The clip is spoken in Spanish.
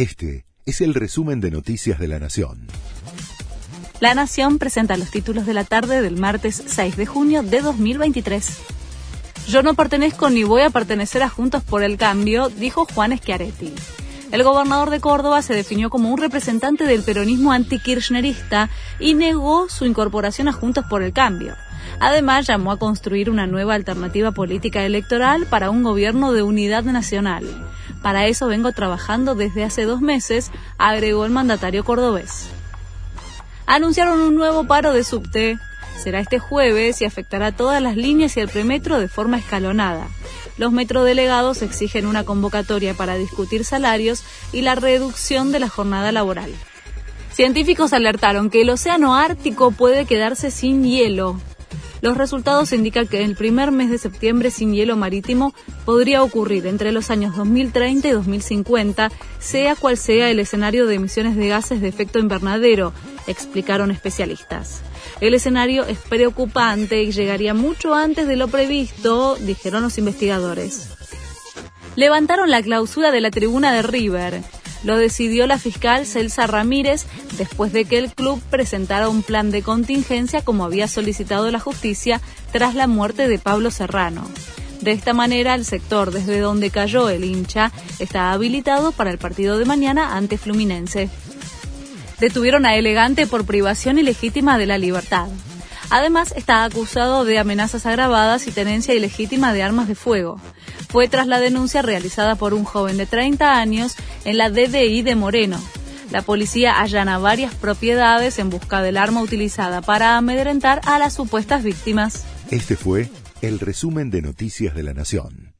Este es el resumen de Noticias de la Nación. La Nación presenta los títulos de la tarde del martes 6 de junio de 2023. Yo no pertenezco ni voy a pertenecer a Juntos por el Cambio, dijo Juan Schiaretti. El gobernador de Córdoba se definió como un representante del peronismo anti-kirchnerista y negó su incorporación a Juntos por el Cambio. Además, llamó a construir una nueva alternativa política electoral para un gobierno de unidad nacional. Para eso vengo trabajando desde hace dos meses, agregó el mandatario cordobés. Anunciaron un nuevo paro de subte. Será este jueves y afectará todas las líneas y el premetro de forma escalonada. Los metrodelegados exigen una convocatoria para discutir salarios y la reducción de la jornada laboral. Científicos alertaron que el océano Ártico puede quedarse sin hielo los resultados indican que el primer mes de septiembre sin hielo marítimo podría ocurrir entre los años 2030 y 2050, sea cual sea el escenario de emisiones de gases de efecto invernadero, explicaron especialistas. El escenario es preocupante y llegaría mucho antes de lo previsto, dijeron los investigadores. Levantaron la clausura de la tribuna de River. Lo decidió la fiscal Celsa Ramírez después de que el club presentara un plan de contingencia como había solicitado la justicia tras la muerte de Pablo Serrano. De esta manera, el sector desde donde cayó el hincha está habilitado para el partido de mañana ante Fluminense. Detuvieron a Elegante por privación ilegítima de la libertad. Además, está acusado de amenazas agravadas y tenencia ilegítima de armas de fuego. Fue tras la denuncia realizada por un joven de 30 años en la DDI de Moreno. La policía allana varias propiedades en busca del arma utilizada para amedrentar a las supuestas víctimas. Este fue el resumen de Noticias de la Nación.